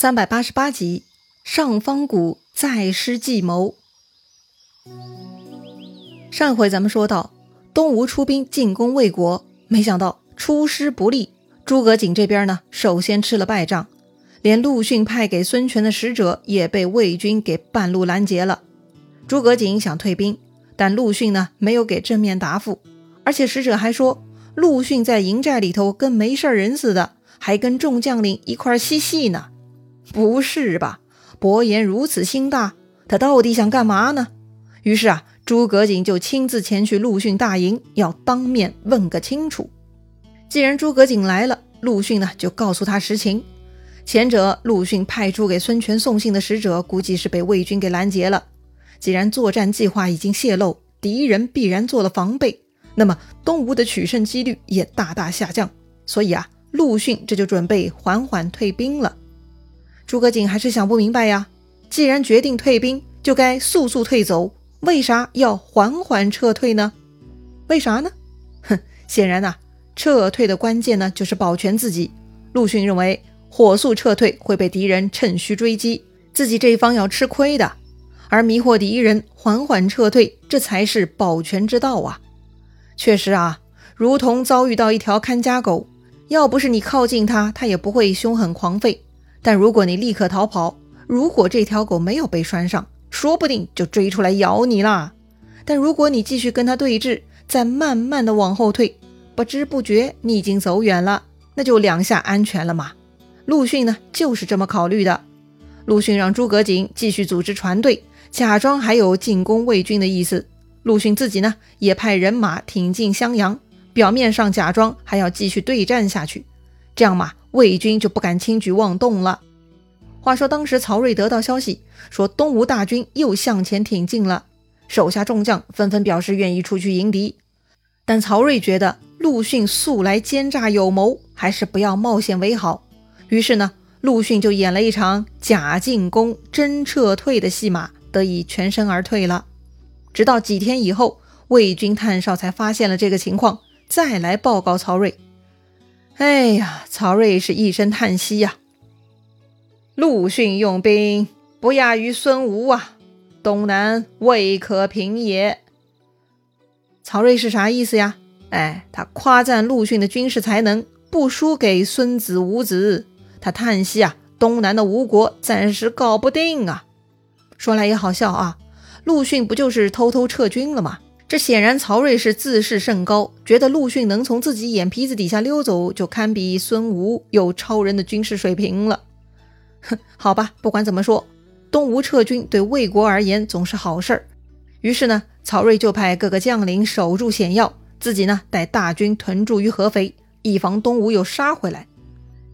三百八十八集，上方谷再施计谋。上回咱们说到，东吴出兵进攻魏国，没想到出师不利。诸葛瑾这边呢，首先吃了败仗，连陆逊派给孙权的使者也被魏军给半路拦截了。诸葛瑾想退兵，但陆逊呢没有给正面答复，而且使者还说，陆逊在营寨里头跟没事人似的，还跟众将领一块嬉戏呢。不是吧？伯颜如此心大，他到底想干嘛呢？于是啊，诸葛瑾就亲自前去陆逊大营，要当面问个清楚。既然诸葛瑾来了，陆逊呢就告诉他实情。前者陆逊派出给孙权送信的使者，估计是被魏军给拦截了。既然作战计划已经泄露，敌人必然做了防备，那么东吴的取胜几率也大大下降。所以啊，陆逊这就准备缓缓退兵了。诸葛瑾还是想不明白呀，既然决定退兵，就该速速退走，为啥要缓缓撤退呢？为啥呢？哼，显然呐，撤退的关键呢就是保全自己。陆逊认为火速撤退会被敌人趁虚追击，自己这一方要吃亏的，而迷惑敌人，缓缓撤退，这才是保全之道啊！确实啊，如同遭遇到一条看家狗，要不是你靠近它，它也不会凶狠狂吠。但如果你立刻逃跑，如果这条狗没有被拴上，说不定就追出来咬你啦。但如果你继续跟它对峙，再慢慢的往后退，不知不觉你已经走远了，那就两下安全了嘛。陆逊呢就是这么考虑的。陆逊让诸葛瑾继续组织船队，假装还有进攻魏军的意思。陆逊自己呢也派人马挺进襄阳，表面上假装还要继续对战下去，这样嘛。魏军就不敢轻举妄动了。话说，当时曹睿得到消息，说东吴大军又向前挺进了，手下众将纷纷表示愿意出去迎敌。但曹睿觉得陆逊素来奸诈有谋，还是不要冒险为好。于是呢，陆逊就演了一场假进攻、真撤退的戏码，得以全身而退了。直到几天以后，魏军探哨才发现了这个情况，再来报告曹睿。哎呀，曹睿是一声叹息呀。陆逊用兵不亚于孙吴啊，东南未可平也。曹睿是啥意思呀？哎，他夸赞陆逊的军事才能不输给孙子吴子，他叹息啊，东南的吴国暂时搞不定啊。说来也好笑啊，陆逊不就是偷偷撤军了吗？这显然，曹睿是自视甚高，觉得陆逊能从自己眼皮子底下溜走，就堪比孙吴，有超人的军事水平了。哼，好吧，不管怎么说，东吴撤军对魏国而言总是好事儿。于是呢，曹睿就派各个将领守住险要，自己呢带大军屯驻于合肥，以防东吴又杀回来。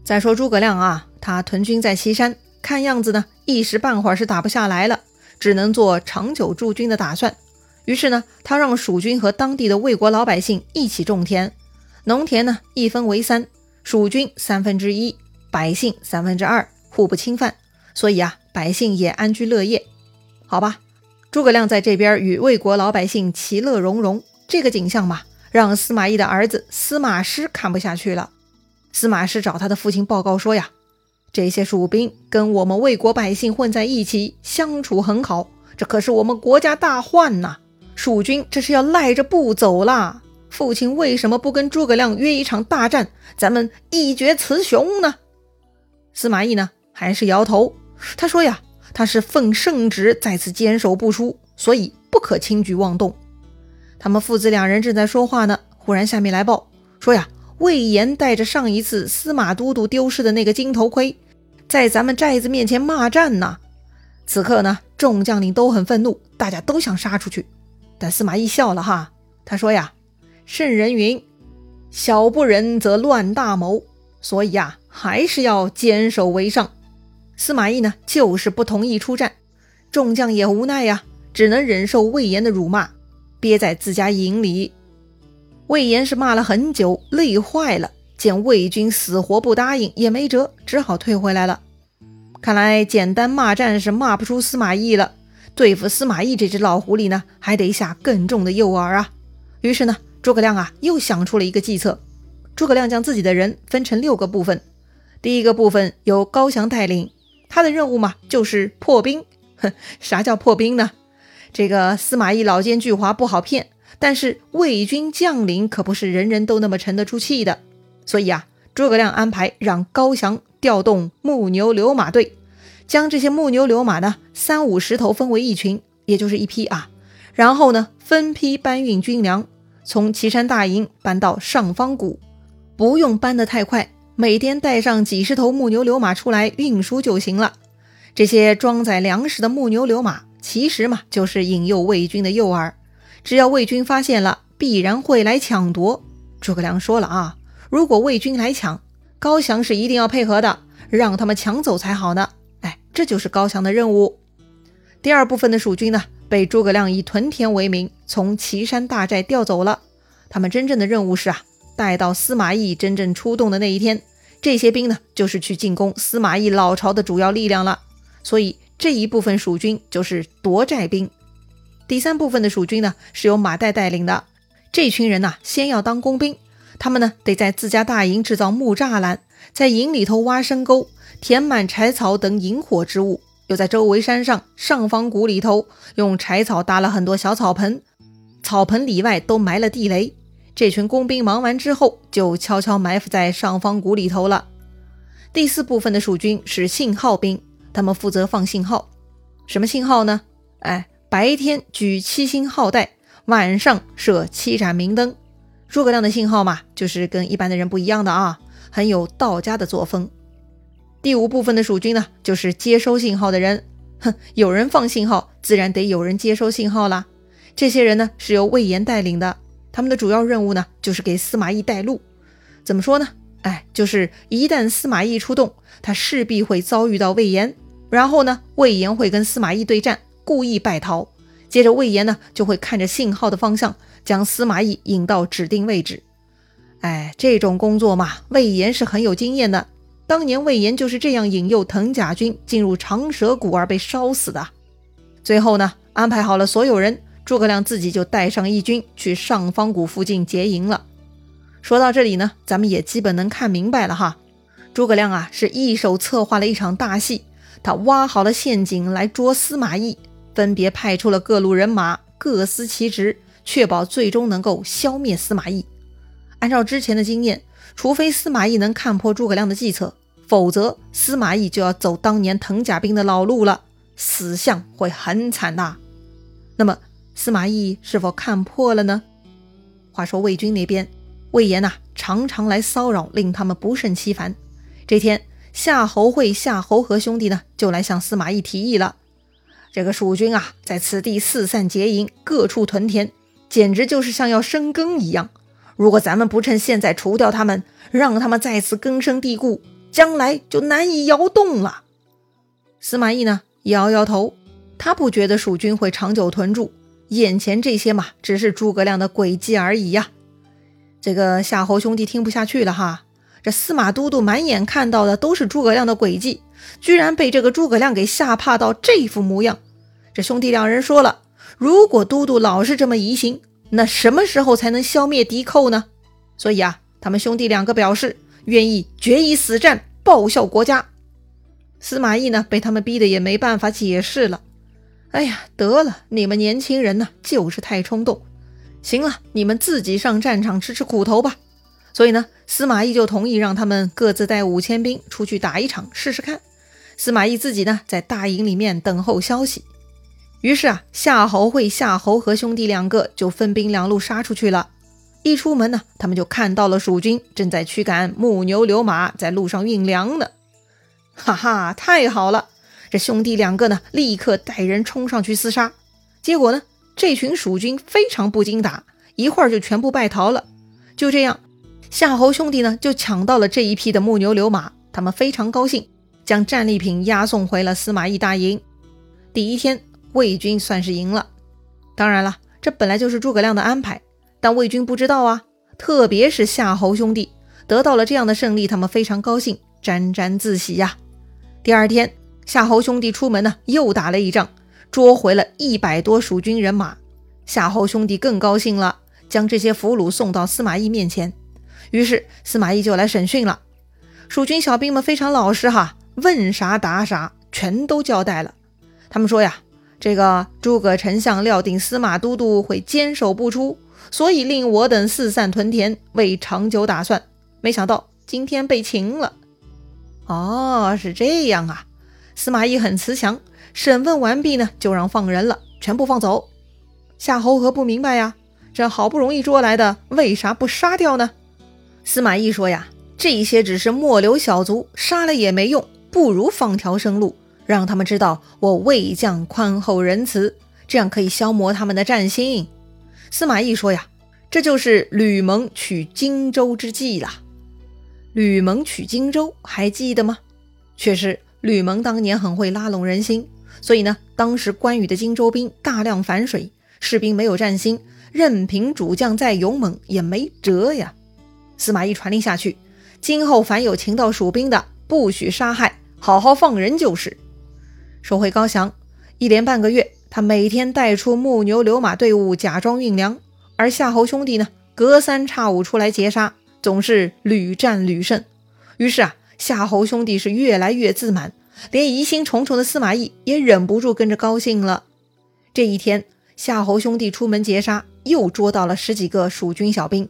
再说诸葛亮啊，他屯军在西山，看样子呢一时半会儿是打不下来了，只能做长久驻军的打算。于是呢，他让蜀军和当地的魏国老百姓一起种田，农田呢一分为三，蜀军三分之一，百姓三分之二，互不侵犯，所以啊，百姓也安居乐业。好吧，诸葛亮在这边与魏国老百姓其乐融融，这个景象嘛，让司马懿的儿子司马师看不下去了。司马师找他的父亲报告说呀，这些蜀兵跟我们魏国百姓混在一起，相处很好，这可是我们国家大患呐。蜀军这是要赖着不走啦！父亲为什么不跟诸葛亮约一场大战，咱们一决雌雄呢？司马懿呢，还是摇头。他说呀，他是奉圣旨在此坚守不出，所以不可轻举妄动。他们父子两人正在说话呢，忽然下面来报说呀，魏延带着上一次司马都督丢失的那个金头盔，在咱们寨子面前骂战呢。此刻呢，众将领都很愤怒，大家都想杀出去。但司马懿笑了哈，他说呀：“圣人云，小不忍则乱大谋，所以呀，还是要坚守为上。”司马懿呢，就是不同意出战，众将也无奈呀，只能忍受魏延的辱骂，憋在自家营里。魏延是骂了很久，累坏了，见魏军死活不答应，也没辙，只好退回来了。看来简单骂战是骂不出司马懿了。对付司马懿这只老狐狸呢，还得下更重的诱饵啊。于是呢，诸葛亮啊又想出了一个计策。诸葛亮将自己的人分成六个部分，第一个部分由高翔带领，他的任务嘛就是破冰。哼，啥叫破冰呢？这个司马懿老奸巨猾，不好骗。但是魏军将领可不是人人都那么沉得住气的，所以啊，诸葛亮安排让高翔调动木牛流马队，将这些木牛流马呢三五十头分为一群，也就是一批啊，然后呢分批搬运军粮，从岐山大营搬到上方谷，不用搬得太快，每天带上几十头木牛流马出来运输就行了。这些装载粮食的木牛流马，其实嘛就是引诱魏军的诱饵。只要魏军发现了，必然会来抢夺。诸葛亮说了啊，如果魏军来抢，高翔是一定要配合的，让他们抢走才好呢。这就是高翔的任务。第二部分的蜀军呢，被诸葛亮以屯田为名，从岐山大寨调走了。他们真正的任务是啊，待到司马懿真正出动的那一天，这些兵呢，就是去进攻司马懿老巢的主要力量了。所以这一部分蜀军就是夺寨兵。第三部分的蜀军呢，是由马岱带领的。这群人呢，先要当工兵，他们呢得在自家大营制造木栅栏，在营里头挖深沟，填满柴草等引火之物，又在周围山上上方谷里头用柴草搭了很多小草盆，草盆里外都埋了地雷。这群工兵忙完之后，就悄悄埋伏在上方谷里头了。第四部分的蜀军是信号兵，他们负责放信号。什么信号呢？哎。白天举七星号带，晚上设七盏明灯。诸葛亮的信号嘛，就是跟一般的人不一样的啊，很有道家的作风。第五部分的蜀军呢，就是接收信号的人。哼，有人放信号，自然得有人接收信号啦。这些人呢，是由魏延带领的，他们的主要任务呢，就是给司马懿带路。怎么说呢？哎，就是一旦司马懿出动，他势必会遭遇到魏延，然后呢，魏延会跟司马懿对战。故意败逃，接着魏延呢就会看着信号的方向，将司马懿引到指定位置。哎，这种工作嘛，魏延是很有经验的。当年魏延就是这样引诱藤甲军进入长蛇谷而被烧死的。最后呢，安排好了所有人，诸葛亮自己就带上义军去上方谷附近结营了。说到这里呢，咱们也基本能看明白了哈。诸葛亮啊，是一手策划了一场大戏，他挖好了陷阱来捉司马懿。分别派出了各路人马，各司其职，确保最终能够消灭司马懿。按照之前的经验，除非司马懿能看破诸葛亮的计策，否则司马懿就要走当年藤甲兵的老路了，死相会很惨呐。那么司马懿是否看破了呢？话说魏军那边，魏延呐常常来骚扰，令他们不胜其烦。这天，夏侯会、夏侯和兄弟呢就来向司马懿提议了。这个蜀军啊，在此地四散结营，各处屯田，简直就是像要生根一样。如果咱们不趁现在除掉他们，让他们再次根深蒂固，将来就难以摇动了。司马懿呢，摇摇头，他不觉得蜀军会长久屯住，眼前这些嘛，只是诸葛亮的诡计而已呀。这个夏侯兄弟听不下去了哈，这司马都督满眼看到的都是诸葛亮的诡计，居然被这个诸葛亮给吓怕到这副模样。这兄弟两人说了，如果都督老是这么疑心，那什么时候才能消灭敌寇呢？所以啊，他们兄弟两个表示愿意决一死战，报效国家。司马懿呢，被他们逼得也没办法解释了。哎呀，得了，你们年轻人呢，就是太冲动。行了，你们自己上战场吃吃苦头吧。所以呢，司马懿就同意让他们各自带五千兵出去打一场试试看。司马懿自己呢，在大营里面等候消息。于是啊，夏侯会、夏侯和兄弟两个就分兵两路杀出去了。一出门呢，他们就看到了蜀军正在驱赶木牛流马，在路上运粮呢。哈哈，太好了！这兄弟两个呢，立刻带人冲上去厮杀。结果呢，这群蜀军非常不经打，一会儿就全部败逃了。就这样，夏侯兄弟呢就抢到了这一批的木牛流马，他们非常高兴，将战利品押送回了司马懿大营。第一天。魏军算是赢了，当然了，这本来就是诸葛亮的安排，但魏军不知道啊。特别是夏侯兄弟得到了这样的胜利，他们非常高兴，沾沾自喜呀。第二天，夏侯兄弟出门呢，又打了一仗，捉回了一百多蜀军人马。夏侯兄弟更高兴了，将这些俘虏送到司马懿面前。于是司马懿就来审讯了。蜀军小兵们非常老实哈，问啥答啥。全都交代了。他们说呀，这个诸葛丞相料定司马都督会坚守不出，所以令我等四散屯田，为长久打算。没想到今天被擒了。哦，是这样啊。司马懿很慈祥，审问完毕呢，就让放人了，全部放走。夏侯和不明白呀，这好不容易捉来的，为啥不杀掉呢？司马懿说呀，这些只是末流小卒，杀了也没用，不如放条生路，让他们知道我魏将宽厚仁慈，这样可以消磨他们的战心。司马懿说呀，这就是吕蒙取荆州之计了。吕蒙取荆州，还记得吗？确实。吕蒙当年很会拉拢人心，所以呢，当时关羽的荆州兵大量反水，士兵没有战心，任凭主将再勇猛也没辙呀。司马懿传令下去，今后凡有擒到蜀兵的，不许杀害，好好放人就是。收回高翔，一连半个月，他每天带出木牛流马队伍，假装运粮，而夏侯兄弟呢，隔三差五出来截杀，总是屡战屡胜。于是啊。夏侯兄弟是越来越自满，连疑心重重的司马懿也忍不住跟着高兴了。这一天，夏侯兄弟出门截杀，又捉到了十几个蜀军小兵。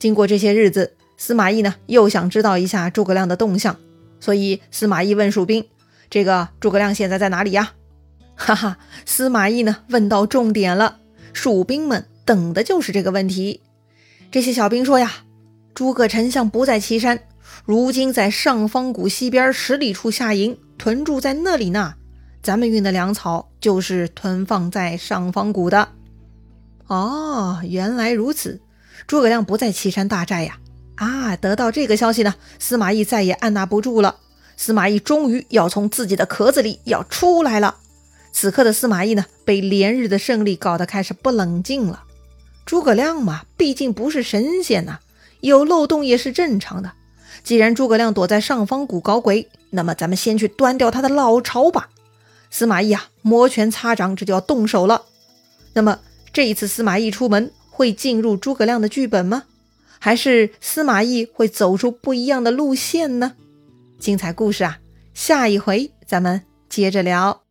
经过这些日子，司马懿呢又想知道一下诸葛亮的动向，所以司马懿问蜀兵：“这个诸葛亮现在在哪里呀？” 哈哈，司马懿呢问到重点了，蜀兵们等的就是这个问题。这些小兵说呀：“诸葛丞相不在岐山。”如今在上方谷西边十里处下营屯驻在那里呢。咱们运的粮草就是囤放在上方谷的。哦，原来如此。诸葛亮不在岐山大寨呀。啊，得到这个消息呢，司马懿再也按捺不住了。司马懿终于要从自己的壳子里要出来了。此刻的司马懿呢，被连日的胜利搞得开始不冷静了。诸葛亮嘛，毕竟不是神仙呐，有漏洞也是正常的。既然诸葛亮躲在上方谷搞鬼，那么咱们先去端掉他的老巢吧。司马懿啊，摩拳擦掌，这就要动手了。那么这一次司马懿出门会进入诸葛亮的剧本吗？还是司马懿会走出不一样的路线呢？精彩故事啊，下一回咱们接着聊。